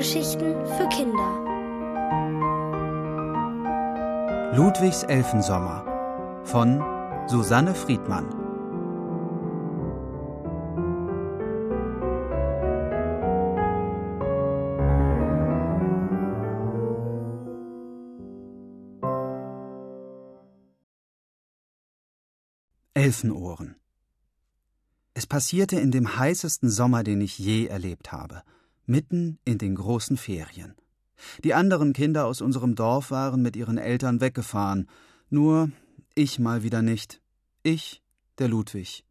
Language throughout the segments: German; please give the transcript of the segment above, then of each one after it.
Hörgeschichten für Kinder. Ludwigs Elfensommer von Susanne Friedmann. Elfenohren. Es passierte in dem heißesten Sommer, den ich je erlebt habe, mitten in den großen Ferien. Die anderen Kinder aus unserem Dorf waren mit ihren Eltern weggefahren, nur ich mal wieder nicht. Ich, der Ludwig.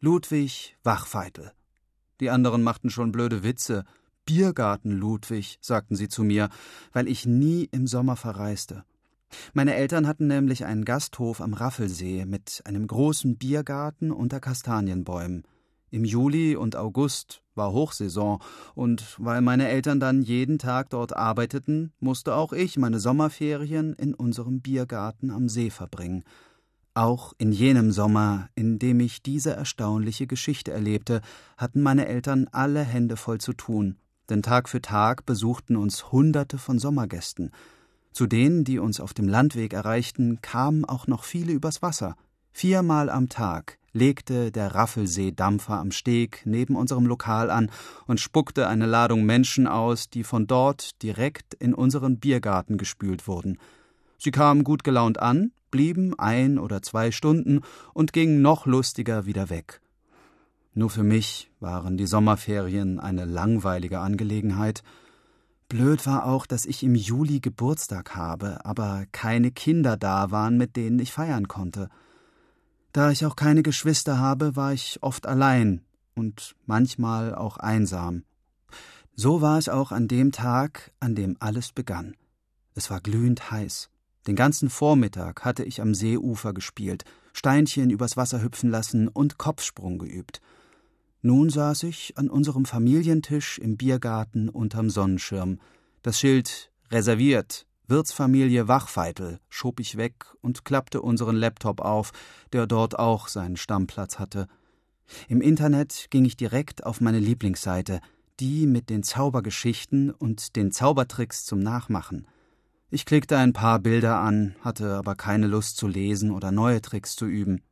Ludwig Wachfeitel. Die anderen machten schon blöde Witze. Biergarten Ludwig, sagten sie zu mir, weil ich nie im Sommer verreiste. Meine Eltern hatten nämlich einen Gasthof am Raffelsee mit einem großen Biergarten unter Kastanienbäumen. Im Juli und August war Hochsaison, und weil meine Eltern dann jeden Tag dort arbeiteten, musste auch ich meine Sommerferien in unserem Biergarten am See verbringen. Auch in jenem Sommer, in dem ich diese erstaunliche Geschichte erlebte, hatten meine Eltern alle Hände voll zu tun, denn Tag für Tag besuchten uns Hunderte von Sommergästen. Zu denen, die uns auf dem Landweg erreichten, kamen auch noch viele übers Wasser. Viermal am Tag legte der Raffelseedampfer am Steg neben unserem Lokal an und spuckte eine Ladung Menschen aus, die von dort direkt in unseren Biergarten gespült wurden. Sie kamen gut gelaunt an, blieben ein oder zwei Stunden und gingen noch lustiger wieder weg. Nur für mich waren die Sommerferien eine langweilige Angelegenheit. Blöd war auch, dass ich im Juli Geburtstag habe, aber keine Kinder da waren, mit denen ich feiern konnte. Da ich auch keine Geschwister habe, war ich oft allein und manchmal auch einsam. So war es auch an dem Tag, an dem alles begann. Es war glühend heiß. Den ganzen Vormittag hatte ich am Seeufer gespielt, Steinchen übers Wasser hüpfen lassen und Kopfsprung geübt. Nun saß ich an unserem Familientisch im Biergarten unterm Sonnenschirm. Das Schild reserviert Wirtsfamilie Wachfeitel schob ich weg und klappte unseren Laptop auf, der dort auch seinen Stammplatz hatte. Im Internet ging ich direkt auf meine Lieblingsseite, die mit den Zaubergeschichten und den Zaubertricks zum Nachmachen. Ich klickte ein paar Bilder an, hatte aber keine Lust zu lesen oder neue Tricks zu üben.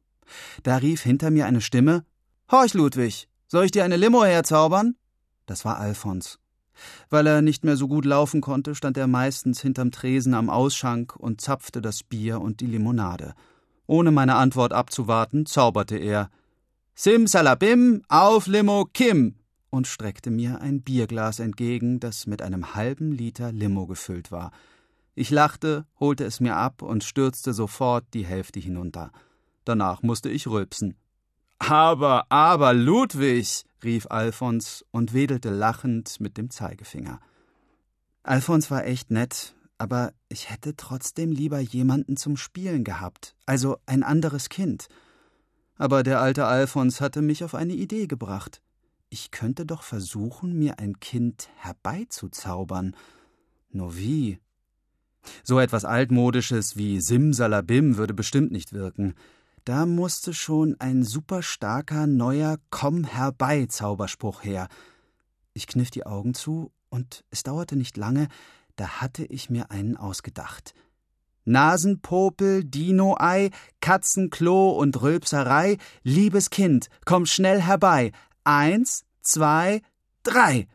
Da rief hinter mir eine Stimme Horch, Ludwig, soll ich dir eine Limo herzaubern? Das war Alfons. Weil er nicht mehr so gut laufen konnte, stand er meistens hinterm Tresen am Ausschank und zapfte das Bier und die Limonade. Ohne meine Antwort abzuwarten, zauberte er Simsalabim, auf Limo Kim und streckte mir ein Bierglas entgegen, das mit einem halben Liter Limo gefüllt war. Ich lachte, holte es mir ab und stürzte sofort die Hälfte hinunter. Danach musste ich rülpsen. Aber, aber, Ludwig, rief Alfons und wedelte lachend mit dem Zeigefinger. Alfons war echt nett, aber ich hätte trotzdem lieber jemanden zum Spielen gehabt, also ein anderes Kind. Aber der alte Alfons hatte mich auf eine Idee gebracht. Ich könnte doch versuchen, mir ein Kind herbeizuzaubern. Nur wie? So etwas Altmodisches wie Simsalabim würde bestimmt nicht wirken. Da musste schon ein super starker neuer Komm herbei Zauberspruch her. Ich kniff die Augen zu, und es dauerte nicht lange, da hatte ich mir einen ausgedacht. Nasenpopel, Dino-Ei, Katzenklo und Rülpserei, liebes Kind, komm schnell herbei. Eins, zwei, drei.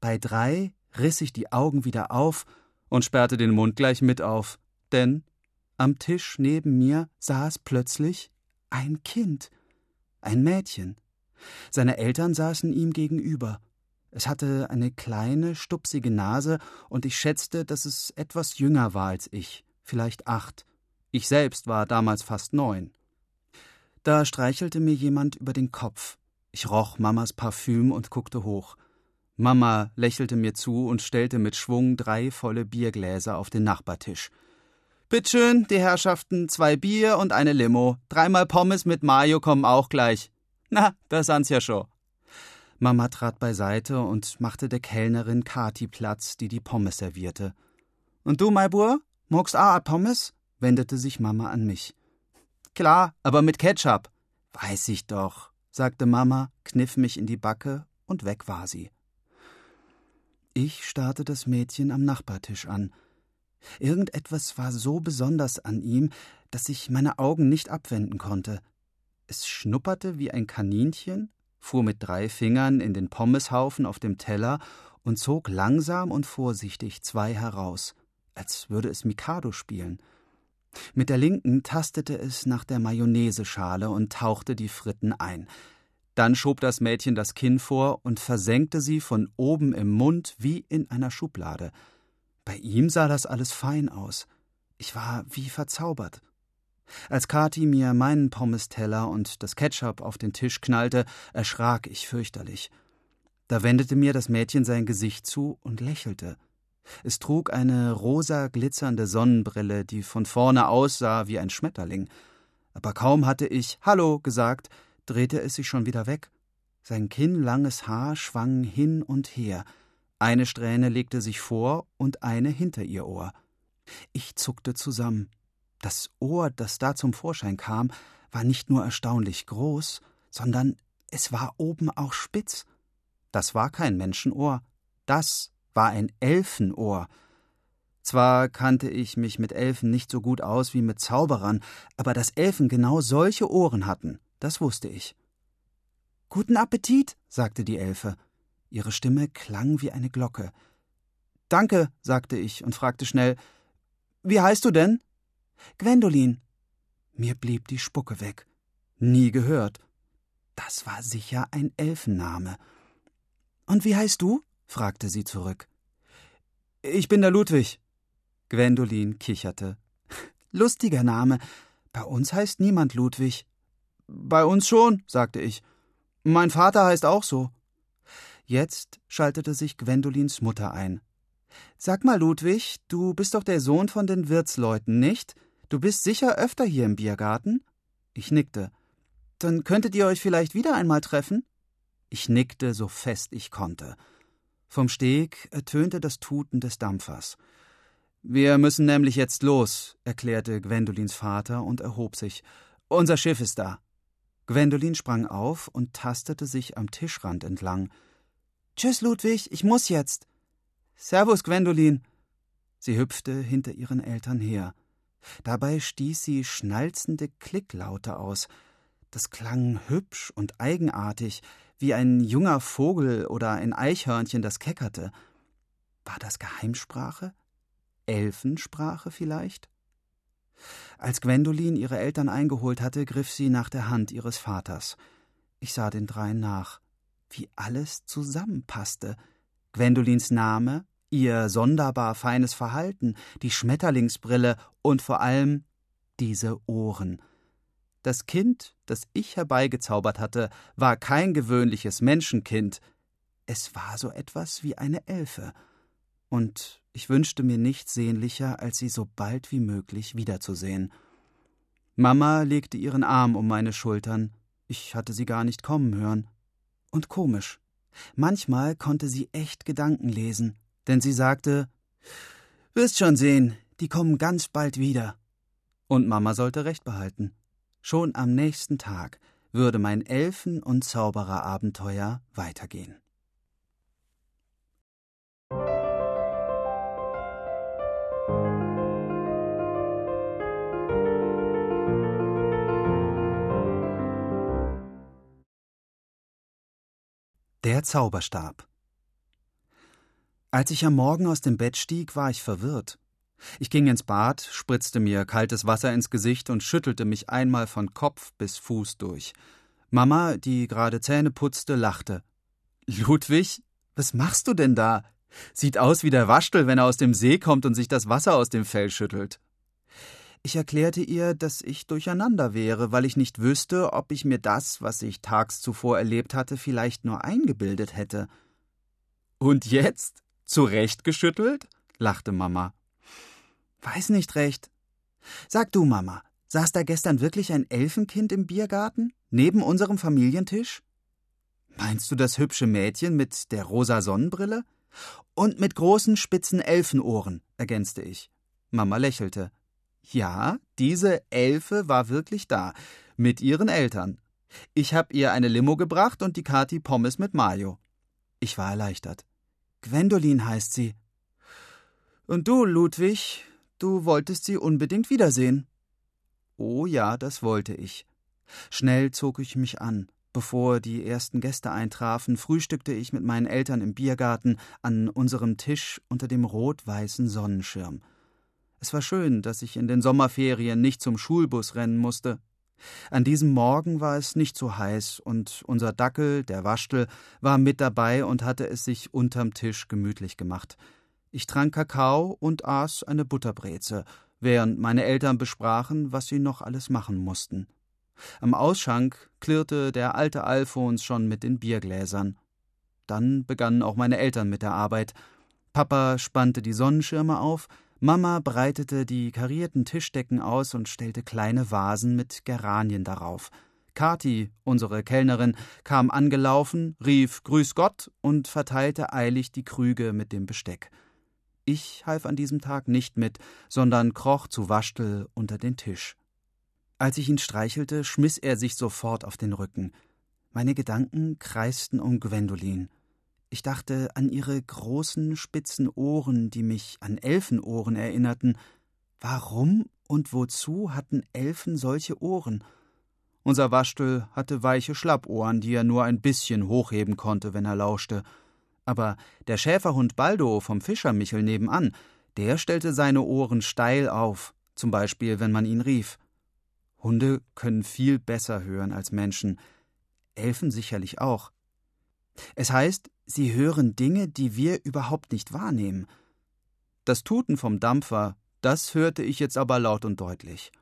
Bei drei riss ich die Augen wieder auf und sperrte den Mund gleich mit auf, denn am Tisch neben mir saß plötzlich ein Kind, ein Mädchen. Seine Eltern saßen ihm gegenüber. Es hatte eine kleine, stupsige Nase, und ich schätzte, dass es etwas jünger war als ich, vielleicht acht. Ich selbst war damals fast neun. Da streichelte mir jemand über den Kopf. Ich roch Mamas Parfüm und guckte hoch. Mama lächelte mir zu und stellte mit Schwung drei volle Biergläser auf den Nachbartisch. Bitteschön, die Herrschaften, zwei Bier und eine Limo. Dreimal Pommes mit Mayo kommen auch gleich. Na, da san's ja schon. Mama trat beiseite und machte der Kellnerin Kati Platz, die die Pommes servierte. Und du, mein Bur, magst auch Pommes? wendete sich Mama an mich. Klar, aber mit Ketchup. Weiß ich doch, sagte Mama, kniff mich in die Backe und weg war sie. Ich starrte das Mädchen am Nachbartisch an. Irgendetwas war so besonders an ihm, dass ich meine Augen nicht abwenden konnte. Es schnupperte wie ein Kaninchen, fuhr mit drei Fingern in den Pommeshaufen auf dem Teller und zog langsam und vorsichtig zwei heraus, als würde es Mikado spielen. Mit der linken tastete es nach der Mayonnaiseschale und tauchte die Fritten ein. Dann schob das Mädchen das Kinn vor und versenkte sie von oben im Mund wie in einer Schublade. Bei ihm sah das alles fein aus. Ich war wie verzaubert. Als Kathi mir meinen Pommesteller und das Ketchup auf den Tisch knallte, erschrak ich fürchterlich. Da wendete mir das Mädchen sein Gesicht zu und lächelte. Es trug eine rosa glitzernde Sonnenbrille, die von vorne aussah wie ein Schmetterling. Aber kaum hatte ich Hallo gesagt, drehte es sich schon wieder weg. Sein kinnlanges Haar schwang hin und her. Eine Strähne legte sich vor und eine hinter ihr Ohr. Ich zuckte zusammen. Das Ohr, das da zum Vorschein kam, war nicht nur erstaunlich groß, sondern es war oben auch spitz. Das war kein Menschenohr, das war ein Elfenohr. Zwar kannte ich mich mit Elfen nicht so gut aus wie mit Zauberern, aber dass Elfen genau solche Ohren hatten, das wusste ich. Guten Appetit, sagte die Elfe. Ihre Stimme klang wie eine Glocke. Danke, sagte ich und fragte schnell Wie heißt du denn? Gwendolin. Mir blieb die Spucke weg. Nie gehört. Das war sicher ein Elfenname. Und wie heißt du? fragte sie zurück. Ich bin der Ludwig. Gwendolin kicherte. Lustiger Name. Bei uns heißt niemand Ludwig. Bei uns schon, sagte ich. Mein Vater heißt auch so. Jetzt schaltete sich Gwendolins Mutter ein. Sag mal, Ludwig, du bist doch der Sohn von den Wirtsleuten, nicht? Du bist sicher öfter hier im Biergarten? Ich nickte. Dann könntet ihr euch vielleicht wieder einmal treffen? Ich nickte so fest ich konnte. Vom Steg ertönte das Tuten des Dampfers. Wir müssen nämlich jetzt los, erklärte Gwendolins Vater und erhob sich. Unser Schiff ist da. Gwendolin sprang auf und tastete sich am Tischrand entlang. Tschüss, Ludwig, ich muss jetzt. Servus, Gwendolin. Sie hüpfte hinter ihren Eltern her. Dabei stieß sie schnalzende Klicklaute aus. Das klang hübsch und eigenartig, wie ein junger Vogel oder ein Eichhörnchen, das keckerte. War das Geheimsprache? Elfensprache vielleicht? Als Gwendolin ihre Eltern eingeholt hatte, griff sie nach der Hand ihres Vaters. Ich sah den dreien nach. Wie alles zusammenpasste. Gwendolins Name, ihr sonderbar feines Verhalten, die Schmetterlingsbrille und vor allem diese Ohren. Das Kind, das ich herbeigezaubert hatte, war kein gewöhnliches Menschenkind, es war so etwas wie eine Elfe, und ich wünschte mir nichts sehnlicher, als sie so bald wie möglich wiederzusehen. Mama legte ihren Arm um meine Schultern, ich hatte sie gar nicht kommen hören. Und komisch, manchmal konnte sie echt Gedanken lesen, denn sie sagte Wirst schon sehen, die kommen ganz bald wieder. Und Mama sollte recht behalten. Schon am nächsten Tag würde mein Elfen- und Zaubererabenteuer weitergehen. Der Zauberstab Als ich am Morgen aus dem Bett stieg, war ich verwirrt. Ich ging ins Bad, spritzte mir kaltes Wasser ins Gesicht und schüttelte mich einmal von Kopf bis Fuß durch. Mama, die gerade Zähne putzte, lachte. Ludwig, was machst du denn da? Sieht aus wie der Waschtel, wenn er aus dem See kommt und sich das Wasser aus dem Fell schüttelt. Ich erklärte ihr, dass ich durcheinander wäre, weil ich nicht wüsste, ob ich mir das, was ich tags zuvor erlebt hatte, vielleicht nur eingebildet hätte. Und jetzt? Zurechtgeschüttelt? lachte Mama. Weiß nicht recht. Sag du, Mama, saß da gestern wirklich ein Elfenkind im Biergarten? Neben unserem Familientisch? Meinst du das hübsche Mädchen mit der rosa Sonnenbrille? Und mit großen spitzen Elfenohren, ergänzte ich. Mama lächelte. Ja, diese Elfe war wirklich da, mit ihren Eltern. Ich hab ihr eine Limo gebracht und die Kati Pommes mit Mayo. Ich war erleichtert. Gwendolin heißt sie. Und du, Ludwig, du wolltest sie unbedingt wiedersehen. Oh ja, das wollte ich. Schnell zog ich mich an. Bevor die ersten Gäste eintrafen, frühstückte ich mit meinen Eltern im Biergarten an unserem Tisch unter dem rot-weißen Sonnenschirm. Es war schön, dass ich in den Sommerferien nicht zum Schulbus rennen musste. An diesem Morgen war es nicht so heiß, und unser Dackel, der Waschtel, war mit dabei und hatte es sich unterm Tisch gemütlich gemacht. Ich trank Kakao und aß eine Butterbreze, während meine Eltern besprachen, was sie noch alles machen mussten. Am Ausschank klirrte der alte Alfons schon mit den Biergläsern. Dann begannen auch meine Eltern mit der Arbeit. Papa spannte die Sonnenschirme auf, Mama breitete die karierten Tischdecken aus und stellte kleine Vasen mit Geranien darauf. Kathi, unsere Kellnerin, kam angelaufen, rief Grüß Gott und verteilte eilig die Krüge mit dem Besteck. Ich half an diesem Tag nicht mit, sondern kroch zu Waschtel unter den Tisch. Als ich ihn streichelte, schmiss er sich sofort auf den Rücken. Meine Gedanken kreisten um Gwendolin. Ich dachte an ihre großen, spitzen Ohren, die mich an Elfenohren erinnerten. Warum und wozu hatten Elfen solche Ohren? Unser Waschtel hatte weiche Schlappohren, die er nur ein bisschen hochheben konnte, wenn er lauschte. Aber der Schäferhund Baldo vom Fischermichel nebenan, der stellte seine Ohren steil auf, zum Beispiel, wenn man ihn rief. Hunde können viel besser hören als Menschen, Elfen sicherlich auch. Es heißt, sie hören Dinge, die wir überhaupt nicht wahrnehmen. Das Tuten vom Dampfer, das hörte ich jetzt aber laut und deutlich.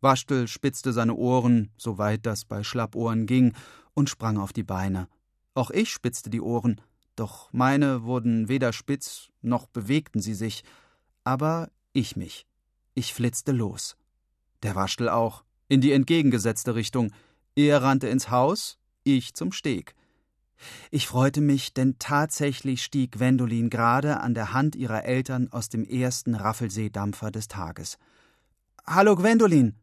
Waschtel spitzte seine Ohren, soweit das bei Schlappohren ging, und sprang auf die Beine. Auch ich spitzte die Ohren, doch meine wurden weder spitz noch bewegten sie sich, aber ich mich. Ich flitzte los. Der Waschtel auch in die entgegengesetzte Richtung. Er rannte ins Haus, ich zum Steg. Ich freute mich, denn tatsächlich stieg Gwendolin gerade an der Hand ihrer Eltern aus dem ersten Raffelseedampfer des Tages. Hallo Gwendolin.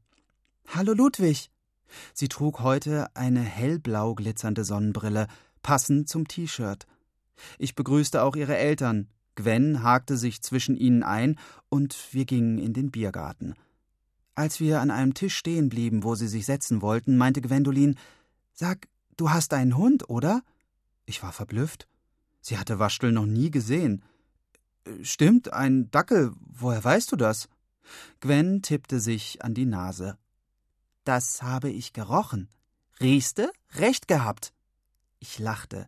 Hallo Ludwig. Sie trug heute eine hellblau glitzernde Sonnenbrille, passend zum T-Shirt. Ich begrüßte auch ihre Eltern. Gwen hakte sich zwischen ihnen ein und wir gingen in den Biergarten. Als wir an einem Tisch stehen blieben, wo sie sich setzen wollten, meinte Gwendolin: Sag, du hast einen Hund, oder? Ich war verblüfft. Sie hatte Waschtel noch nie gesehen. Stimmt, ein Dackel. Woher weißt du das? Gwen tippte sich an die Nase. Das habe ich gerochen. Riechste? Recht gehabt. Ich lachte.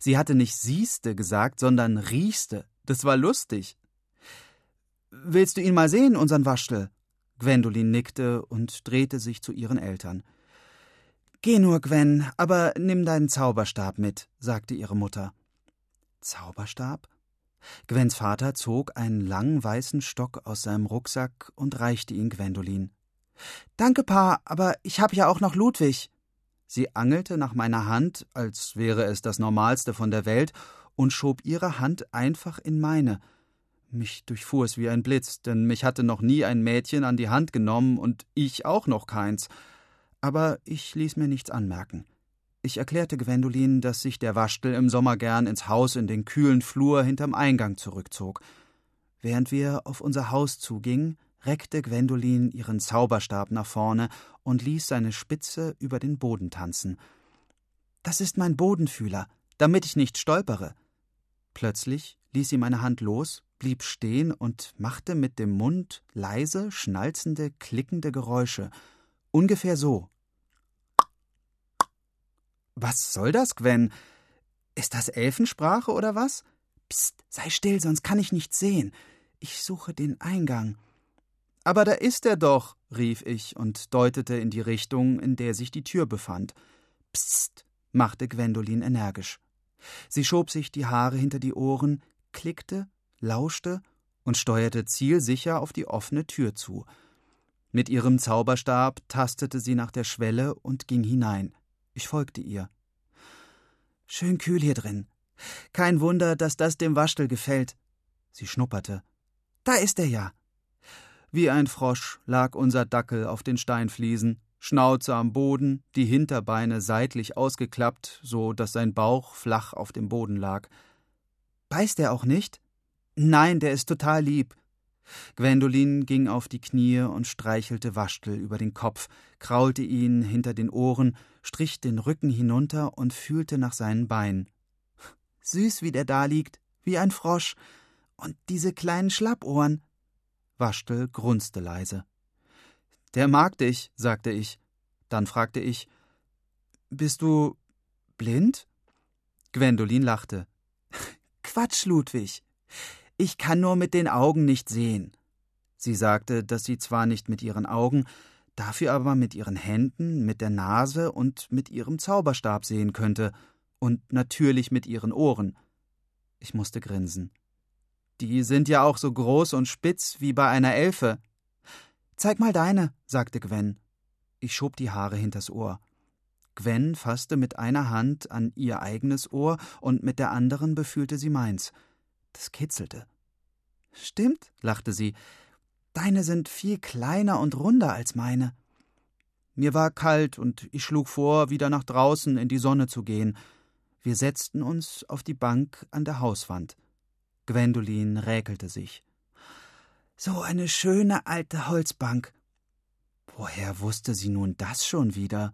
Sie hatte nicht siehste gesagt, sondern riechste. Das war lustig. Willst du ihn mal sehen, unseren Waschtel? Gwendolin nickte und drehte sich zu ihren Eltern. Geh nur, Gwen, aber nimm deinen Zauberstab mit, sagte ihre Mutter. Zauberstab? Gwens Vater zog einen langen weißen Stock aus seinem Rucksack und reichte ihn Gwendolin. Danke, Pa, aber ich hab ja auch noch Ludwig. Sie angelte nach meiner Hand, als wäre es das Normalste von der Welt, und schob ihre Hand einfach in meine. Mich durchfuhr es wie ein Blitz, denn mich hatte noch nie ein Mädchen an die Hand genommen und ich auch noch keins. Aber ich ließ mir nichts anmerken. Ich erklärte Gwendolin, dass sich der Waschtel im Sommer gern ins Haus in den kühlen Flur hinterm Eingang zurückzog. Während wir auf unser Haus zugingen, reckte Gwendolin ihren Zauberstab nach vorne und ließ seine Spitze über den Boden tanzen. Das ist mein Bodenfühler, damit ich nicht stolpere. Plötzlich ließ sie meine Hand los, blieb stehen und machte mit dem Mund leise, schnalzende, klickende Geräusche. Ungefähr so. Was soll das, Gwen? Ist das Elfensprache oder was? Psst, sei still, sonst kann ich nichts sehen. Ich suche den Eingang. Aber da ist er doch, rief ich und deutete in die Richtung, in der sich die Tür befand. Psst, machte Gwendolin energisch. Sie schob sich die Haare hinter die Ohren, klickte, lauschte und steuerte zielsicher auf die offene Tür zu. Mit ihrem Zauberstab tastete sie nach der Schwelle und ging hinein. Ich folgte ihr. Schön kühl hier drin. Kein Wunder, dass das dem Waschtel gefällt. Sie schnupperte. Da ist er ja. Wie ein Frosch lag unser Dackel auf den Steinfliesen, Schnauze am Boden, die Hinterbeine seitlich ausgeklappt, so dass sein Bauch flach auf dem Boden lag. Beißt er auch nicht? Nein, der ist total lieb. Gwendolin ging auf die Knie und streichelte Waschtel über den Kopf, kraulte ihn hinter den Ohren, strich den Rücken hinunter und fühlte nach seinen Beinen. Süß, wie der da liegt, wie ein Frosch. Und diese kleinen Schlappohren. Waschtel grunzte leise. Der mag dich, sagte ich. Dann fragte ich: Bist du blind? Gwendolin lachte. Quatsch, Ludwig. Ich kann nur mit den Augen nicht sehen. Sie sagte, dass sie zwar nicht mit ihren Augen, dafür aber mit ihren Händen, mit der Nase und mit ihrem Zauberstab sehen könnte, und natürlich mit ihren Ohren. Ich musste grinsen. Die sind ja auch so groß und spitz wie bei einer Elfe. Zeig mal deine, sagte Gwen. Ich schob die Haare hinters Ohr. Gwen fasste mit einer Hand an ihr eigenes Ohr und mit der anderen befühlte sie meins. Das kitzelte. Stimmt, lachte sie. Deine sind viel kleiner und runder als meine. Mir war kalt und ich schlug vor, wieder nach draußen in die Sonne zu gehen. Wir setzten uns auf die Bank an der Hauswand. Gwendolin räkelte sich. So eine schöne alte Holzbank. Woher wusste sie nun das schon wieder?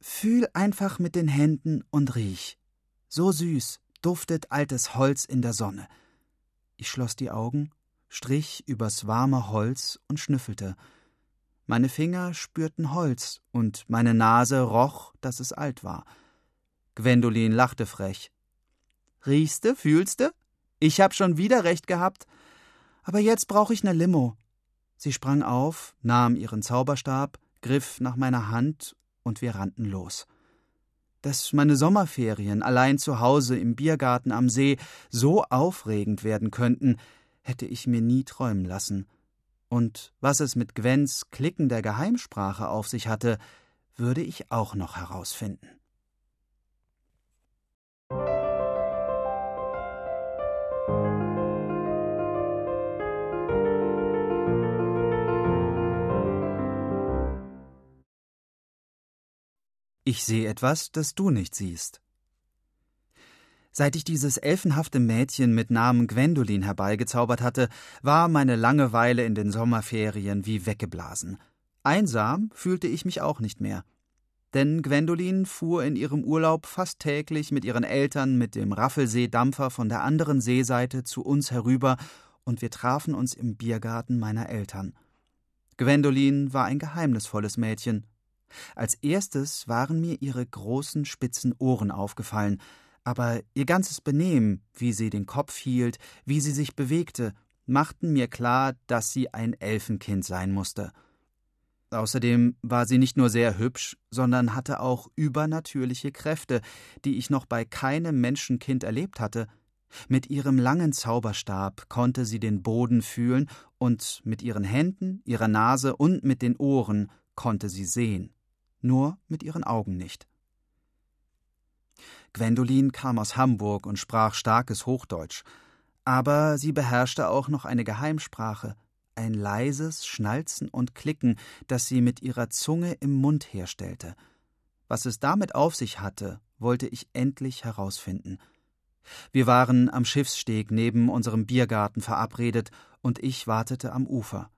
Fühl einfach mit den Händen und riech. So süß duftet altes Holz in der Sonne. Ich schloss die Augen, strich übers warme Holz und schnüffelte. Meine Finger spürten Holz und meine Nase roch, dass es alt war. Gwendolin lachte frech. Riechste, fühlste? Ich hab schon wieder recht gehabt. Aber jetzt brauch ich ne Limo. Sie sprang auf, nahm ihren Zauberstab, griff nach meiner Hand und wir rannten los dass meine Sommerferien allein zu Hause im Biergarten am See so aufregend werden könnten, hätte ich mir nie träumen lassen. Und was es mit Gwens klickender Geheimsprache auf sich hatte, würde ich auch noch herausfinden. Ich sehe etwas, das du nicht siehst. Seit ich dieses elfenhafte Mädchen mit Namen Gwendolin herbeigezaubert hatte, war meine Langeweile in den Sommerferien wie weggeblasen. Einsam fühlte ich mich auch nicht mehr. Denn Gwendolin fuhr in ihrem Urlaub fast täglich mit ihren Eltern mit dem Raffelsee-Dampfer von der anderen Seeseite zu uns herüber und wir trafen uns im Biergarten meiner Eltern. Gwendolin war ein geheimnisvolles Mädchen als erstes waren mir ihre großen spitzen Ohren aufgefallen, aber ihr ganzes Benehmen, wie sie den Kopf hielt, wie sie sich bewegte, machten mir klar, dass sie ein Elfenkind sein musste. Außerdem war sie nicht nur sehr hübsch, sondern hatte auch übernatürliche Kräfte, die ich noch bei keinem Menschenkind erlebt hatte. Mit ihrem langen Zauberstab konnte sie den Boden fühlen, und mit ihren Händen, ihrer Nase und mit den Ohren konnte sie sehen nur mit ihren Augen nicht. Gwendolin kam aus Hamburg und sprach starkes Hochdeutsch, aber sie beherrschte auch noch eine Geheimsprache, ein leises Schnalzen und Klicken, das sie mit ihrer Zunge im Mund herstellte. Was es damit auf sich hatte, wollte ich endlich herausfinden. Wir waren am Schiffssteg neben unserem Biergarten verabredet, und ich wartete am Ufer.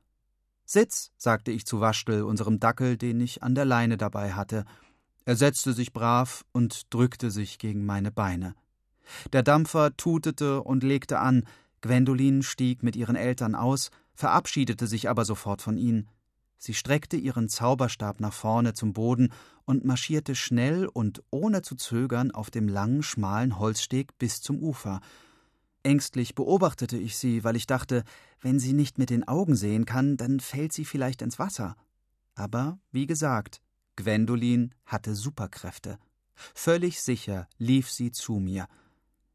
Sitz, sagte ich zu Waschtel, unserem Dackel, den ich an der Leine dabei hatte. Er setzte sich brav und drückte sich gegen meine Beine. Der Dampfer tutete und legte an, Gwendolin stieg mit ihren Eltern aus, verabschiedete sich aber sofort von ihnen. Sie streckte ihren Zauberstab nach vorne zum Boden und marschierte schnell und ohne zu zögern auf dem langen, schmalen Holzsteg bis zum Ufer. Ängstlich beobachtete ich sie, weil ich dachte, wenn sie nicht mit den Augen sehen kann, dann fällt sie vielleicht ins Wasser. Aber, wie gesagt, Gwendolin hatte Superkräfte. Völlig sicher lief sie zu mir.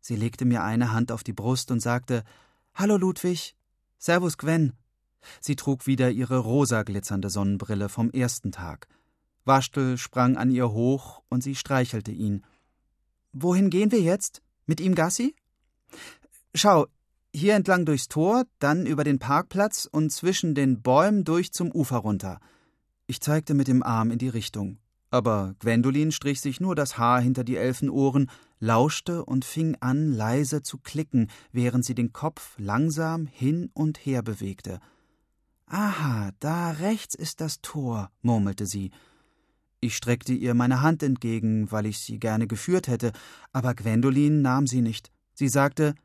Sie legte mir eine Hand auf die Brust und sagte Hallo Ludwig. Servus Gwen. Sie trug wieder ihre rosa glitzernde Sonnenbrille vom ersten Tag. Waschtel sprang an ihr hoch und sie streichelte ihn. Wohin gehen wir jetzt? Mit ihm Gassi? Schau, hier entlang durchs Tor, dann über den Parkplatz und zwischen den Bäumen durch zum Ufer runter. Ich zeigte mit dem Arm in die Richtung. Aber Gwendolin strich sich nur das Haar hinter die Elfenohren, lauschte und fing an, leise zu klicken, während sie den Kopf langsam hin und her bewegte. Aha, da rechts ist das Tor, murmelte sie. Ich streckte ihr meine Hand entgegen, weil ich sie gerne geführt hätte, aber Gwendolin nahm sie nicht. Sie sagte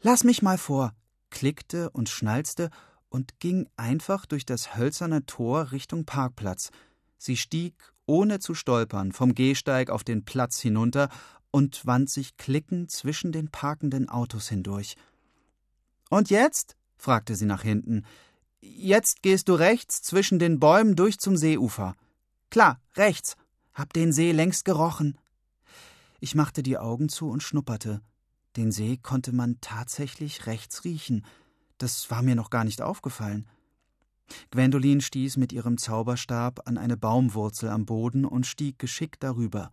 Lass mich mal vor, klickte und schnalzte und ging einfach durch das hölzerne Tor Richtung Parkplatz. Sie stieg, ohne zu stolpern, vom Gehsteig auf den Platz hinunter und wand sich klickend zwischen den parkenden Autos hindurch. Und jetzt? fragte sie nach hinten. Jetzt gehst du rechts zwischen den Bäumen durch zum Seeufer. Klar, rechts. Hab den See längst gerochen. Ich machte die Augen zu und schnupperte. Den See konnte man tatsächlich rechts riechen. Das war mir noch gar nicht aufgefallen. Gwendolin stieß mit ihrem Zauberstab an eine Baumwurzel am Boden und stieg geschickt darüber.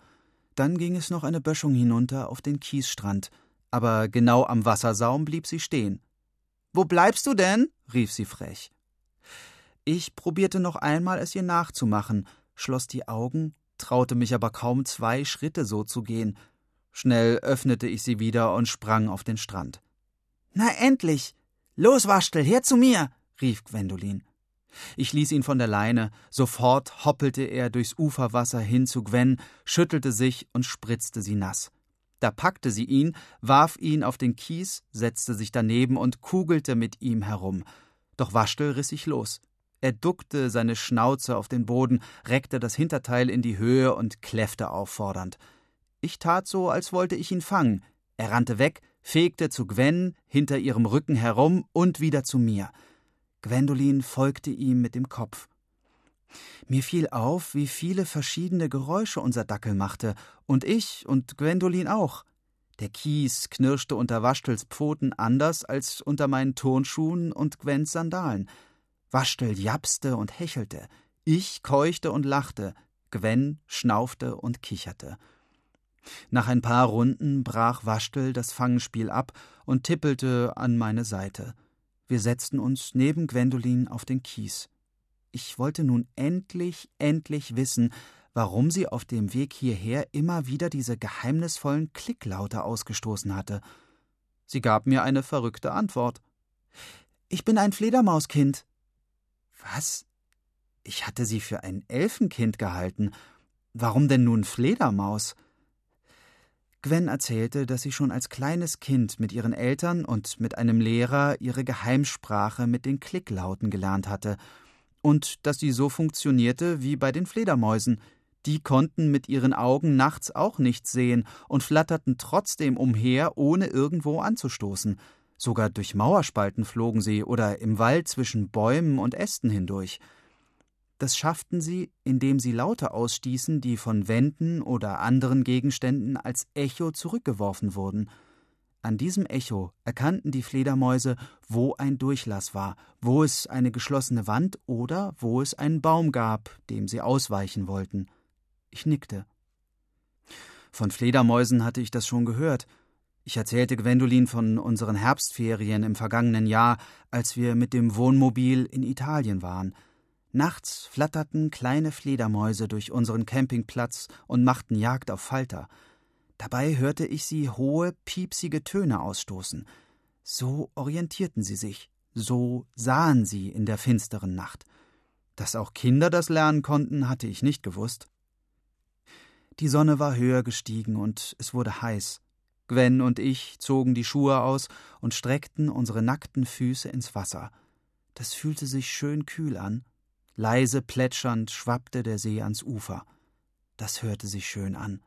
Dann ging es noch eine Böschung hinunter auf den Kiesstrand, aber genau am Wassersaum blieb sie stehen. Wo bleibst du denn? rief sie frech. Ich probierte noch einmal, es ihr nachzumachen, schloss die Augen, traute mich aber kaum zwei Schritte so zu gehen. Schnell öffnete ich sie wieder und sprang auf den Strand. Na endlich! Los, Waschtel, her zu mir! rief Gwendolin. Ich ließ ihn von der Leine, sofort hoppelte er durchs Uferwasser hin zu Gwen, schüttelte sich und spritzte sie nass. Da packte sie ihn, warf ihn auf den Kies, setzte sich daneben und kugelte mit ihm herum. Doch Waschtel riss sich los. Er duckte seine Schnauze auf den Boden, reckte das Hinterteil in die Höhe und kläffte auffordernd. Ich tat so, als wollte ich ihn fangen. Er rannte weg, fegte zu Gwen, hinter ihrem Rücken herum und wieder zu mir. Gwendolin folgte ihm mit dem Kopf. Mir fiel auf, wie viele verschiedene Geräusche unser Dackel machte, und ich und Gwendolin auch. Der Kies knirschte unter Waschtels Pfoten anders als unter meinen Turnschuhen und Gwens Sandalen. Waschtel japste und hechelte, ich keuchte und lachte, Gwen schnaufte und kicherte. Nach ein paar Runden brach Waschtel das Fangspiel ab und tippelte an meine Seite. Wir setzten uns neben Gwendolin auf den Kies. Ich wollte nun endlich, endlich wissen, warum sie auf dem Weg hierher immer wieder diese geheimnisvollen Klicklaute ausgestoßen hatte. Sie gab mir eine verrückte Antwort. Ich bin ein Fledermauskind. Was? Ich hatte sie für ein Elfenkind gehalten. Warum denn nun Fledermaus? Gwen erzählte, dass sie schon als kleines Kind mit ihren Eltern und mit einem Lehrer ihre Geheimsprache mit den Klicklauten gelernt hatte und dass sie so funktionierte wie bei den Fledermäusen. Die konnten mit ihren Augen nachts auch nichts sehen und flatterten trotzdem umher, ohne irgendwo anzustoßen. Sogar durch Mauerspalten flogen sie oder im Wald zwischen Bäumen und Ästen hindurch. Das schafften sie, indem sie Laute ausstießen, die von Wänden oder anderen Gegenständen als Echo zurückgeworfen wurden. An diesem Echo erkannten die Fledermäuse, wo ein Durchlass war, wo es eine geschlossene Wand oder wo es einen Baum gab, dem sie ausweichen wollten. Ich nickte. Von Fledermäusen hatte ich das schon gehört. Ich erzählte Gwendolin von unseren Herbstferien im vergangenen Jahr, als wir mit dem Wohnmobil in Italien waren. Nachts flatterten kleine Fledermäuse durch unseren Campingplatz und machten Jagd auf Falter. Dabei hörte ich sie hohe, piepsige Töne ausstoßen. So orientierten sie sich, so sahen sie in der finsteren Nacht. Dass auch Kinder das lernen konnten, hatte ich nicht gewusst. Die Sonne war höher gestiegen und es wurde heiß. Gwen und ich zogen die Schuhe aus und streckten unsere nackten Füße ins Wasser. Das fühlte sich schön kühl an Leise plätschernd schwappte der See ans Ufer. Das hörte sich schön an.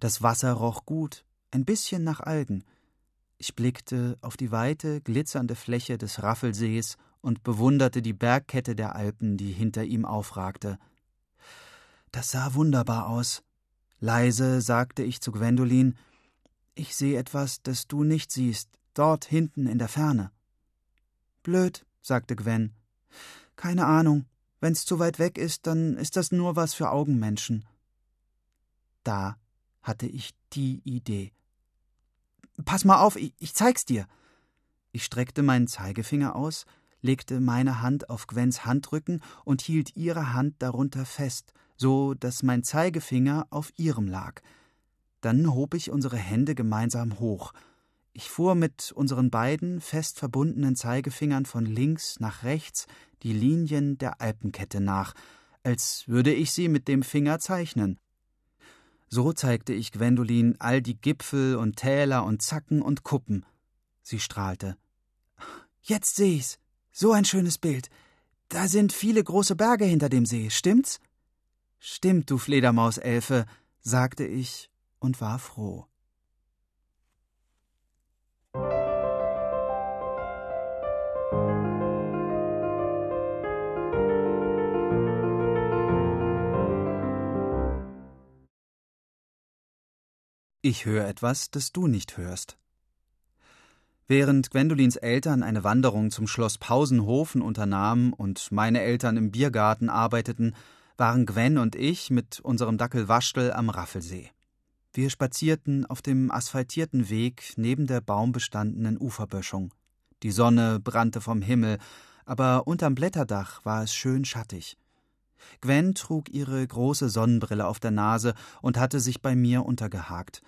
Das Wasser roch gut, ein bisschen nach Algen. Ich blickte auf die weite, glitzernde Fläche des Raffelsees und bewunderte die Bergkette der Alpen, die hinter ihm aufragte. Das sah wunderbar aus. Leise sagte ich zu Gwendolin: Ich sehe etwas, das du nicht siehst, dort hinten in der Ferne. Blöd, sagte Gwen. Keine Ahnung. Wenn's zu weit weg ist, dann ist das nur was für Augenmenschen. Da hatte ich die Idee. Pass mal auf, ich, ich zeig's dir. Ich streckte meinen Zeigefinger aus, legte meine Hand auf Gwens Handrücken und hielt ihre Hand darunter fest, so dass mein Zeigefinger auf ihrem lag. Dann hob ich unsere Hände gemeinsam hoch. Ich fuhr mit unseren beiden fest verbundenen Zeigefingern von links nach rechts die Linien der Alpenkette nach, als würde ich sie mit dem Finger zeichnen. So zeigte ich Gwendolin all die Gipfel und Täler und Zacken und Kuppen. Sie strahlte. Jetzt seh ich's. So ein schönes Bild. Da sind viele große Berge hinter dem See, stimmt's? Stimmt, du Fledermauselfe, sagte ich und war froh. Ich höre etwas, das du nicht hörst. Während Gwendolins Eltern eine Wanderung zum Schloss Pausenhofen unternahmen und meine Eltern im Biergarten arbeiteten, waren Gwen und ich mit unserem Dackel Waschtel am Raffelsee. Wir spazierten auf dem asphaltierten Weg neben der baumbestandenen Uferböschung. Die Sonne brannte vom Himmel, aber unterm Blätterdach war es schön schattig. Gwen trug ihre große Sonnenbrille auf der Nase und hatte sich bei mir untergehakt.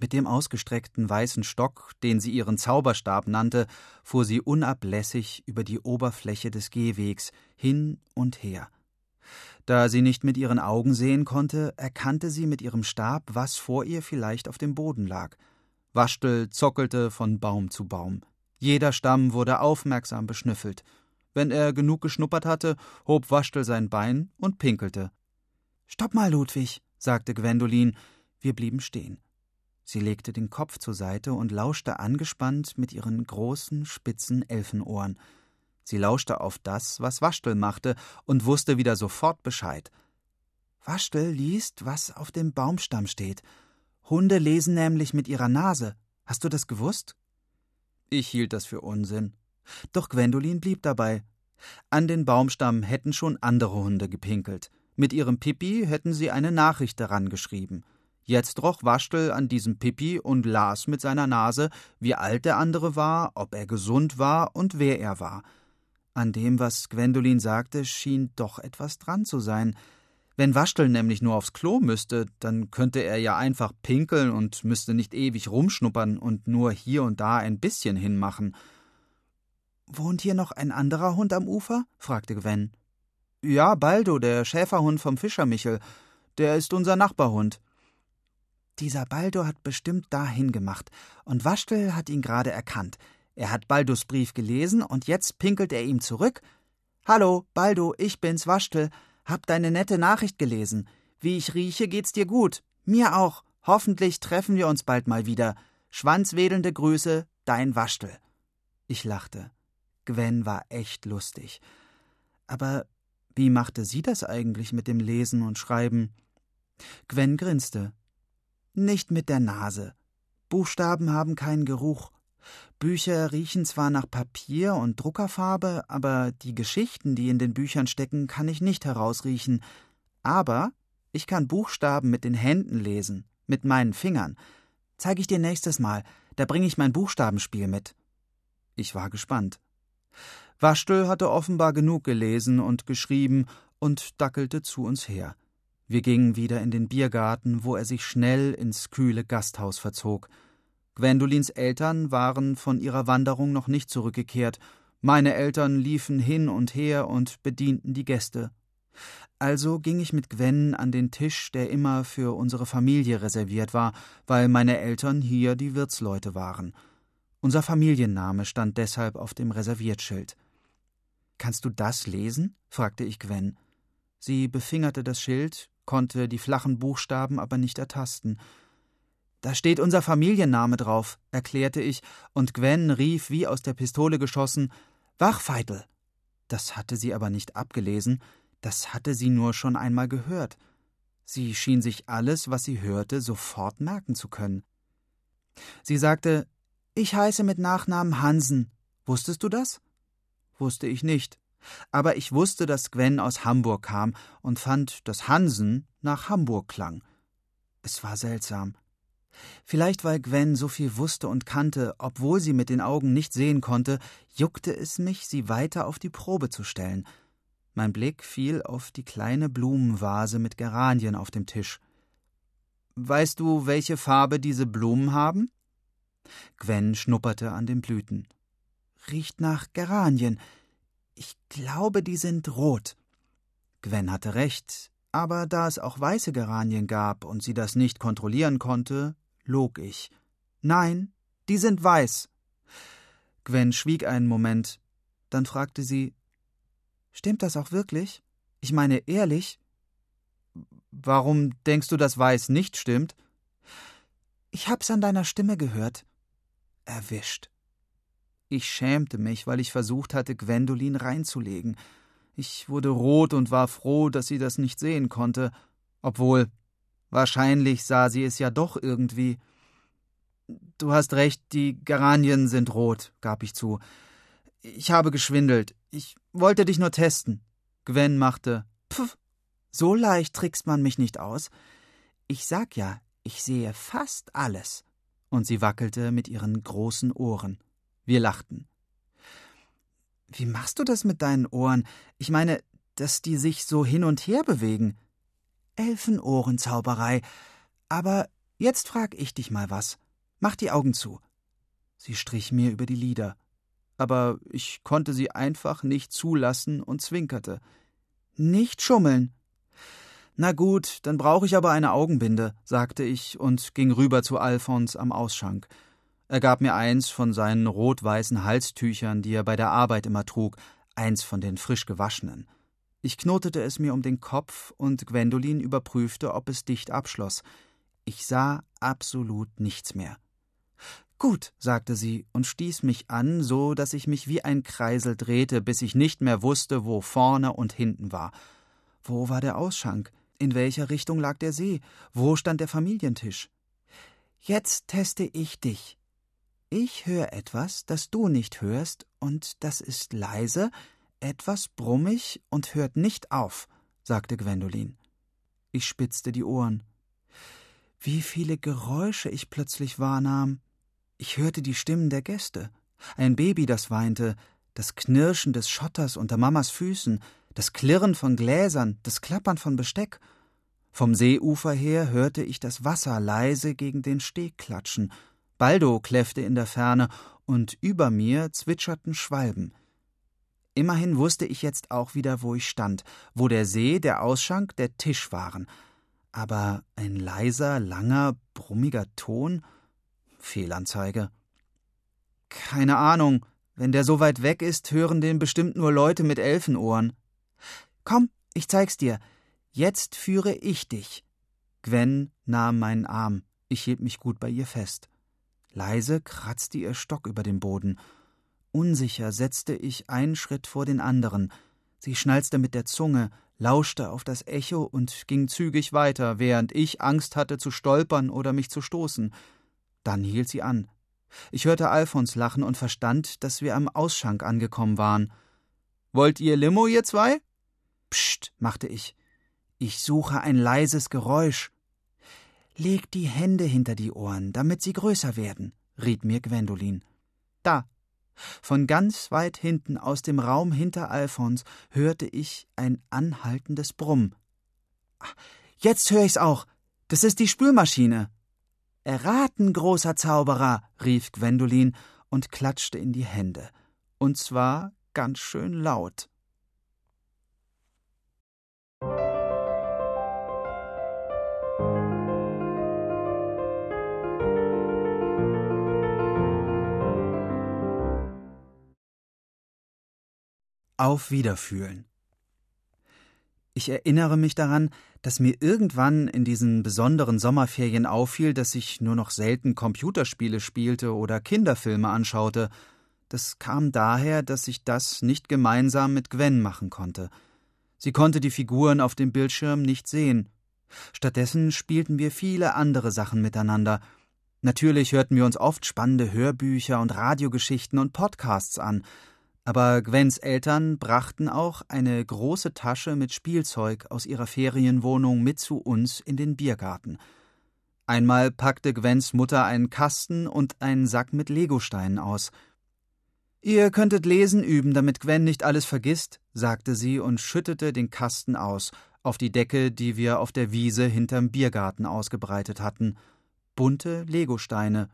Mit dem ausgestreckten weißen Stock, den sie ihren Zauberstab nannte, fuhr sie unablässig über die Oberfläche des Gehwegs hin und her. Da sie nicht mit ihren Augen sehen konnte, erkannte sie mit ihrem Stab, was vor ihr vielleicht auf dem Boden lag. Waschtel zockelte von Baum zu Baum. Jeder Stamm wurde aufmerksam beschnüffelt. Wenn er genug geschnuppert hatte, hob Waschtel sein Bein und pinkelte. Stopp mal, Ludwig, sagte Gwendolin. Wir blieben stehen. Sie legte den Kopf zur Seite und lauschte angespannt mit ihren großen, spitzen Elfenohren. Sie lauschte auf das, was Waschtel machte, und wusste wieder sofort Bescheid. Waschtel liest, was auf dem Baumstamm steht. Hunde lesen nämlich mit ihrer Nase. Hast du das gewusst? Ich hielt das für Unsinn. Doch Gwendolin blieb dabei. An den Baumstamm hätten schon andere Hunde gepinkelt. Mit ihrem Pipi hätten sie eine Nachricht daran geschrieben. Jetzt roch Waschtel an diesem Pipi und las mit seiner Nase, wie alt der andere war, ob er gesund war und wer er war. An dem, was Gwendolin sagte, schien doch etwas dran zu sein. Wenn Waschtel nämlich nur aufs Klo müsste, dann könnte er ja einfach pinkeln und müsste nicht ewig rumschnuppern und nur hier und da ein bisschen hinmachen. Wohnt hier noch ein anderer Hund am Ufer? fragte Gwen. Ja, Baldo, der Schäferhund vom Fischermichel. Der ist unser Nachbarhund. Dieser Baldo hat bestimmt dahin gemacht, und Waschtel hat ihn gerade erkannt. Er hat Baldos Brief gelesen und jetzt pinkelt er ihm zurück. Hallo, Baldo, ich bin's, Waschtel. Hab deine nette Nachricht gelesen. Wie ich rieche, geht's dir gut. Mir auch. Hoffentlich treffen wir uns bald mal wieder. Schwanzwedelnde Grüße, dein Waschtel. Ich lachte. Gwen war echt lustig. Aber wie machte sie das eigentlich mit dem Lesen und Schreiben? Gwen grinste. Nicht mit der Nase. Buchstaben haben keinen Geruch. Bücher riechen zwar nach Papier und Druckerfarbe, aber die Geschichten, die in den Büchern stecken, kann ich nicht herausriechen. Aber ich kann Buchstaben mit den Händen lesen, mit meinen Fingern. Zeige ich dir nächstes Mal, da bringe ich mein Buchstabenspiel mit. Ich war gespannt. Waschtel hatte offenbar genug gelesen und geschrieben und dackelte zu uns her. Wir gingen wieder in den Biergarten, wo er sich schnell ins kühle Gasthaus verzog. Gwendolins Eltern waren von ihrer Wanderung noch nicht zurückgekehrt. Meine Eltern liefen hin und her und bedienten die Gäste. Also ging ich mit Gwen an den Tisch, der immer für unsere Familie reserviert war, weil meine Eltern hier die Wirtsleute waren. Unser Familienname stand deshalb auf dem Reserviertschild. Kannst du das lesen? fragte ich Gwen. Sie befingerte das Schild, konnte die flachen Buchstaben aber nicht ertasten. Da steht unser Familienname drauf, erklärte ich, und Gwen rief wie aus der Pistole geschossen Wachfeitel. Das hatte sie aber nicht abgelesen, das hatte sie nur schon einmal gehört. Sie schien sich alles, was sie hörte, sofort merken zu können. Sie sagte Ich heiße mit Nachnamen Hansen. Wusstest du das? Wusste ich nicht. Aber ich wusste, dass Gwen aus Hamburg kam und fand, dass Hansen nach Hamburg klang. Es war seltsam. Vielleicht weil Gwen so viel wusste und kannte, obwohl sie mit den Augen nicht sehen konnte, juckte es mich, sie weiter auf die Probe zu stellen. Mein Blick fiel auf die kleine Blumenvase mit Geranien auf dem Tisch. Weißt du, welche Farbe diese Blumen haben? Gwen schnupperte an den Blüten. Riecht nach Geranien. Ich glaube, die sind rot. Gwen hatte recht, aber da es auch weiße Geranien gab und sie das nicht kontrollieren konnte, log ich. Nein, die sind weiß. Gwen schwieg einen Moment, dann fragte sie Stimmt das auch wirklich? Ich meine ehrlich? Warum denkst du, dass Weiß nicht stimmt? Ich hab's an deiner Stimme gehört. Erwischt. Ich schämte mich, weil ich versucht hatte, Gwendolin reinzulegen. Ich wurde rot und war froh, dass sie das nicht sehen konnte, obwohl wahrscheinlich sah sie es ja doch irgendwie. Du hast recht, die Geranien sind rot, gab ich zu. Ich habe geschwindelt. Ich wollte dich nur testen. Gwen machte Pff, so leicht trickst man mich nicht aus. Ich sag ja, ich sehe fast alles. Und sie wackelte mit ihren großen Ohren. Wir lachten. Wie machst du das mit deinen Ohren? Ich meine, dass die sich so hin und her bewegen. Elfenohrenzauberei. Aber jetzt frag ich dich mal was. Mach die Augen zu. Sie strich mir über die Lider. Aber ich konnte sie einfach nicht zulassen und zwinkerte. Nicht schummeln, na gut, dann brauche ich aber eine Augenbinde, sagte ich und ging rüber zu Alfons am Ausschank. Er gab mir eins von seinen rot-weißen Halstüchern, die er bei der Arbeit immer trug, eins von den frisch gewaschenen. Ich knotete es mir um den Kopf und Gwendolin überprüfte, ob es dicht abschloss. Ich sah absolut nichts mehr. Gut, sagte sie und stieß mich an, so dass ich mich wie ein Kreisel drehte, bis ich nicht mehr wusste, wo vorne und hinten war. Wo war der Ausschank? In welcher Richtung lag der See? Wo stand der Familientisch? Jetzt teste ich dich. Ich höre etwas, das du nicht hörst, und das ist leise, etwas brummig und hört nicht auf, sagte Gwendolin. Ich spitzte die Ohren. Wie viele Geräusche ich plötzlich wahrnahm. Ich hörte die Stimmen der Gäste. Ein Baby, das weinte, das Knirschen des Schotters unter Mamas Füßen, das Klirren von Gläsern, das Klappern von Besteck. Vom Seeufer her hörte ich das Wasser leise gegen den Steg klatschen. Baldo kläffte in der Ferne und über mir zwitscherten Schwalben. Immerhin wusste ich jetzt auch wieder, wo ich stand, wo der See, der Ausschank, der Tisch waren. Aber ein leiser, langer, brummiger Ton? Fehlanzeige. Keine Ahnung. Wenn der so weit weg ist, hören den bestimmt nur Leute mit Elfenohren. Komm, ich zeig's dir. Jetzt führe ich dich. Gwen nahm meinen Arm. Ich hielt mich gut bei ihr fest. Leise kratzte ihr Stock über den Boden. Unsicher setzte ich einen Schritt vor den anderen. Sie schnalzte mit der Zunge, lauschte auf das Echo und ging zügig weiter, während ich Angst hatte zu stolpern oder mich zu stoßen. Dann hielt sie an. Ich hörte Alfons lachen und verstand, dass wir am Ausschank angekommen waren. Wollt ihr Limo, ihr zwei? Psst, machte ich. Ich suche ein leises Geräusch. Leg die Hände hinter die Ohren, damit sie größer werden, riet mir Gwendolin. Da. Von ganz weit hinten aus dem Raum hinter Alfons hörte ich ein anhaltendes Brummen. Jetzt hör ich's auch. Das ist die Spülmaschine. Erraten, großer Zauberer, rief Gwendolin und klatschte in die Hände. Und zwar ganz schön laut. Auf Wiederfühlen. Ich erinnere mich daran, dass mir irgendwann in diesen besonderen Sommerferien auffiel, dass ich nur noch selten Computerspiele spielte oder Kinderfilme anschaute. Das kam daher, dass ich das nicht gemeinsam mit Gwen machen konnte. Sie konnte die Figuren auf dem Bildschirm nicht sehen. Stattdessen spielten wir viele andere Sachen miteinander. Natürlich hörten wir uns oft spannende Hörbücher und Radiogeschichten und Podcasts an, aber Gwens Eltern brachten auch eine große Tasche mit Spielzeug aus ihrer Ferienwohnung mit zu uns in den Biergarten. Einmal packte Gwens Mutter einen Kasten und einen Sack mit Legosteinen aus. Ihr könntet lesen üben, damit Gwen nicht alles vergisst, sagte sie und schüttete den Kasten aus, auf die Decke, die wir auf der Wiese hinterm Biergarten ausgebreitet hatten. Bunte Legosteine.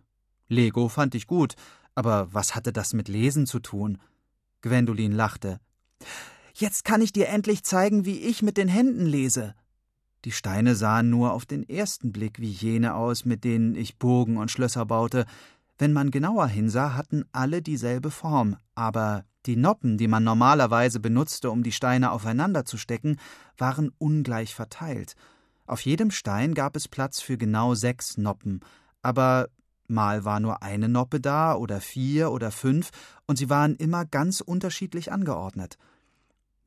Lego fand ich gut, aber was hatte das mit Lesen zu tun? Gwendolin lachte. Jetzt kann ich dir endlich zeigen, wie ich mit den Händen lese. Die Steine sahen nur auf den ersten Blick wie jene aus, mit denen ich Burgen und Schlösser baute. Wenn man genauer hinsah, hatten alle dieselbe Form, aber die Noppen, die man normalerweise benutzte, um die Steine aufeinander zu stecken, waren ungleich verteilt. Auf jedem Stein gab es Platz für genau sechs Noppen, aber mal war nur eine Noppe da oder vier oder fünf, und sie waren immer ganz unterschiedlich angeordnet.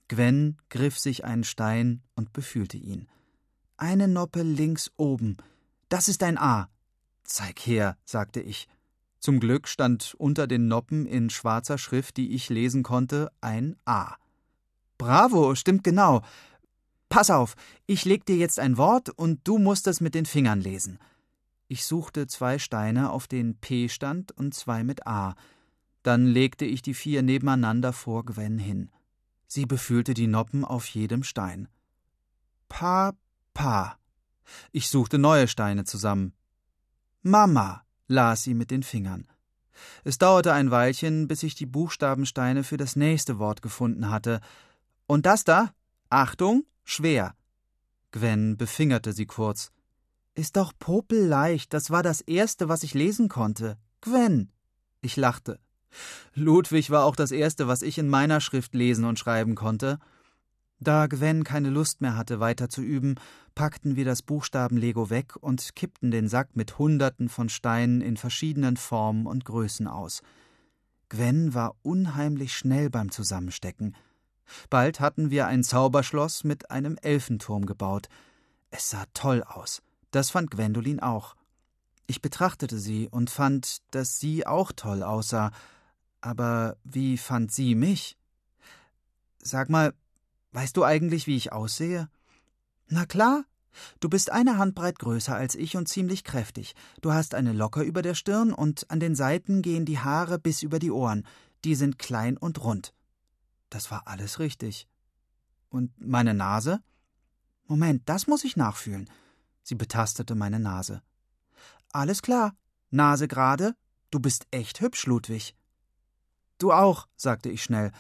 Gwen griff sich einen Stein und befühlte ihn. Eine Noppe links oben. Das ist ein A. Zeig her, sagte ich. Zum Glück stand unter den Noppen in schwarzer Schrift, die ich lesen konnte, ein A. Bravo, stimmt genau. Pass auf, ich leg dir jetzt ein Wort und du musst es mit den Fingern lesen. Ich suchte zwei Steine, auf denen P stand und zwei mit A. Dann legte ich die vier nebeneinander vor Gwen hin. Sie befühlte die Noppen auf jedem Stein. Pa, pa. Ich suchte neue Steine zusammen. Mama las sie mit den Fingern. Es dauerte ein Weilchen, bis ich die Buchstabensteine für das nächste Wort gefunden hatte. Und das da? Achtung, schwer. Gwen befingerte sie kurz. Ist doch popelleicht, das war das erste, was ich lesen konnte. Gwen. Ich lachte. Ludwig war auch das erste, was ich in meiner Schrift lesen und schreiben konnte. Da Gwen keine Lust mehr hatte, weiter zu üben, packten wir das Buchstaben-Lego weg und kippten den Sack mit Hunderten von Steinen in verschiedenen Formen und Größen aus. Gwen war unheimlich schnell beim Zusammenstecken. Bald hatten wir ein Zauberschloss mit einem Elfenturm gebaut. Es sah toll aus. Das fand Gwendolin auch. Ich betrachtete sie und fand, dass sie auch toll aussah. Aber wie fand sie mich? Sag mal, Weißt du eigentlich, wie ich aussehe? Na klar. Du bist eine Handbreit größer als ich und ziemlich kräftig. Du hast eine Locke über der Stirn und an den Seiten gehen die Haare bis über die Ohren. Die sind klein und rund. Das war alles richtig. Und meine Nase? Moment, das muss ich nachfühlen. Sie betastete meine Nase. Alles klar. Nase gerade. Du bist echt hübsch, Ludwig. Du auch, sagte ich schnell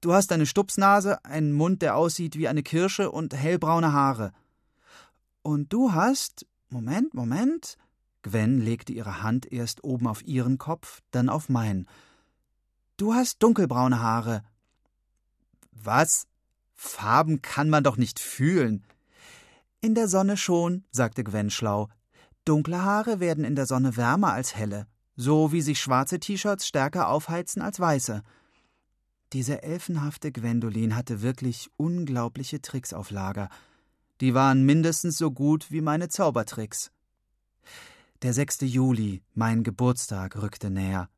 Du hast eine Stupsnase, einen Mund, der aussieht wie eine Kirsche und hellbraune Haare. Und du hast. Moment, Moment. Gwen legte ihre Hand erst oben auf ihren Kopf, dann auf meinen. Du hast dunkelbraune Haare. Was? Farben kann man doch nicht fühlen. In der Sonne schon, sagte Gwen schlau. Dunkle Haare werden in der Sonne wärmer als helle, so wie sich schwarze T-Shirts stärker aufheizen als weiße. Diese elfenhafte Gwendolin hatte wirklich unglaubliche Tricks auf Lager. Die waren mindestens so gut wie meine Zaubertricks. Der 6. Juli, mein Geburtstag, rückte näher.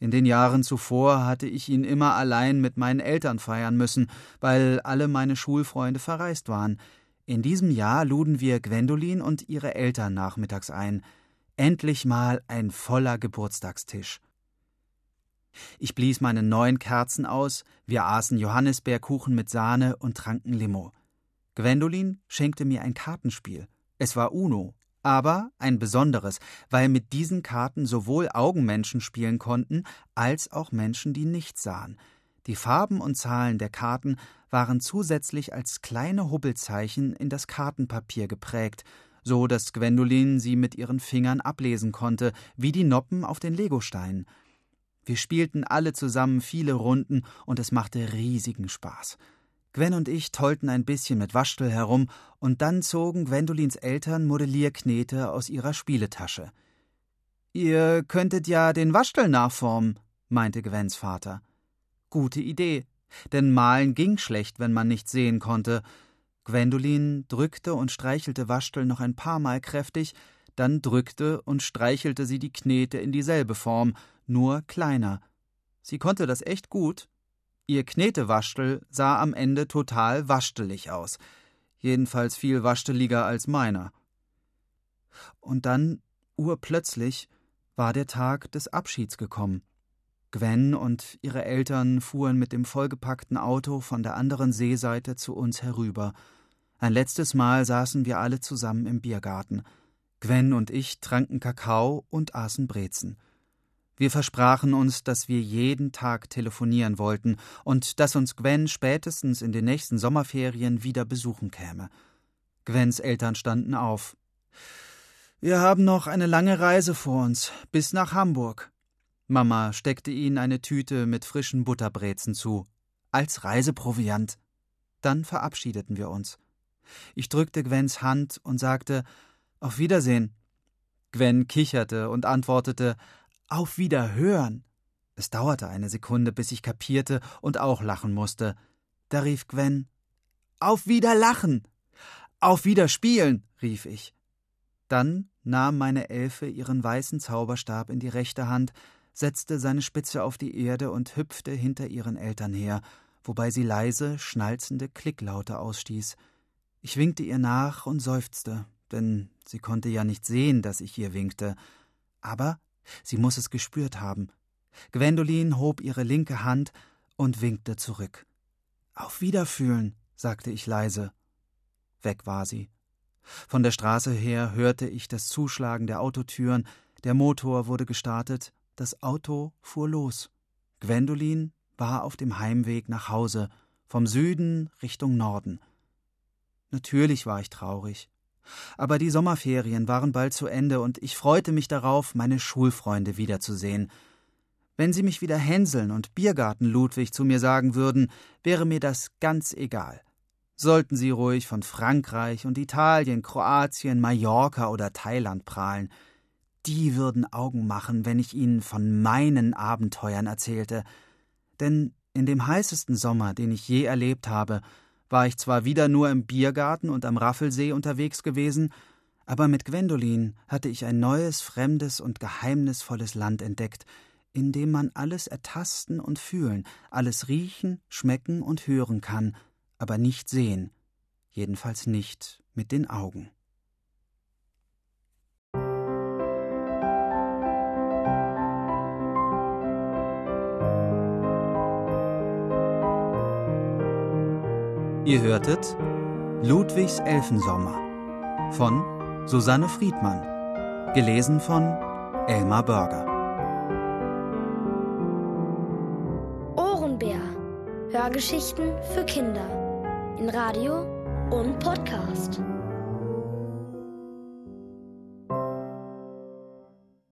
In den Jahren zuvor hatte ich ihn immer allein mit meinen Eltern feiern müssen, weil alle meine Schulfreunde verreist waren. In diesem Jahr luden wir Gwendolin und ihre Eltern nachmittags ein. Endlich mal ein voller Geburtstagstisch. Ich blies meine neun Kerzen aus, wir aßen Johannisbeerkuchen mit Sahne und tranken Limo. Gwendolin schenkte mir ein Kartenspiel. Es war Uno, aber ein besonderes, weil mit diesen Karten sowohl Augenmenschen spielen konnten, als auch Menschen, die nichts sahen. Die Farben und Zahlen der Karten waren zusätzlich als kleine Hubbelzeichen in das Kartenpapier geprägt, so dass Gwendolin sie mit ihren Fingern ablesen konnte, wie die Noppen auf den Legosteinen. Wir spielten alle zusammen viele Runden und es machte riesigen Spaß. Gwen und ich tollten ein bisschen mit Waschtel herum und dann zogen Gwendolins Eltern Modellierknete aus ihrer Spieletasche. Ihr könntet ja den Waschtel nachformen, meinte Gwens Vater. Gute Idee, denn malen ging schlecht, wenn man nicht sehen konnte. Gwendolin drückte und streichelte Waschtel noch ein paar Mal kräftig, dann drückte und streichelte sie die Knete in dieselbe Form, nur kleiner. Sie konnte das echt gut. Ihr Knetewaschtel sah am Ende total waschtelig aus. Jedenfalls viel waschteliger als meiner. Und dann, urplötzlich, war der Tag des Abschieds gekommen. Gwen und ihre Eltern fuhren mit dem vollgepackten Auto von der anderen Seeseite zu uns herüber. Ein letztes Mal saßen wir alle zusammen im Biergarten. Gwen und ich tranken Kakao und aßen Brezen. Wir versprachen uns, dass wir jeden Tag telefonieren wollten und dass uns Gwen spätestens in den nächsten Sommerferien wieder besuchen käme. Gwens Eltern standen auf. Wir haben noch eine lange Reise vor uns, bis nach Hamburg. Mama steckte ihnen eine Tüte mit frischen Butterbrezen zu, als Reiseproviant. Dann verabschiedeten wir uns. Ich drückte Gwens Hand und sagte Auf Wiedersehen. Gwen kicherte und antwortete Auf Wiederhören. Es dauerte eine Sekunde, bis ich kapierte und auch lachen musste. Da rief Gwen Auf Wiederlachen. Auf Wiederspielen, rief ich. Dann nahm meine Elfe ihren weißen Zauberstab in die rechte Hand, setzte seine Spitze auf die Erde und hüpfte hinter ihren Eltern her, wobei sie leise, schnalzende Klicklaute ausstieß. Ich winkte ihr nach und seufzte, denn sie konnte ja nicht sehen, dass ich ihr winkte. Aber sie muss es gespürt haben. Gwendolin hob ihre linke Hand und winkte zurück. Auf Wiederfühlen, sagte ich leise. Weg war sie. Von der Straße her hörte ich das Zuschlagen der Autotüren, der Motor wurde gestartet, das Auto fuhr los. Gwendolin war auf dem Heimweg nach Hause, vom Süden Richtung Norden. Natürlich war ich traurig. Aber die Sommerferien waren bald zu Ende und ich freute mich darauf, meine Schulfreunde wiederzusehen. Wenn sie mich wieder Hänseln und Biergarten Ludwig zu mir sagen würden, wäre mir das ganz egal. Sollten sie ruhig von Frankreich und Italien, Kroatien, Mallorca oder Thailand prahlen. Die würden Augen machen, wenn ich ihnen von meinen Abenteuern erzählte. Denn in dem heißesten Sommer, den ich je erlebt habe, war ich zwar wieder nur im Biergarten und am Raffelsee unterwegs gewesen, aber mit Gwendolin hatte ich ein neues, fremdes und geheimnisvolles Land entdeckt, in dem man alles ertasten und fühlen, alles riechen, schmecken und hören kann, aber nicht sehen, jedenfalls nicht mit den Augen. Ihr hörtet Ludwigs Elfensommer von Susanne Friedmann, gelesen von Elmar Börger. Ohrenbär. Hörgeschichten für Kinder in Radio und Podcast.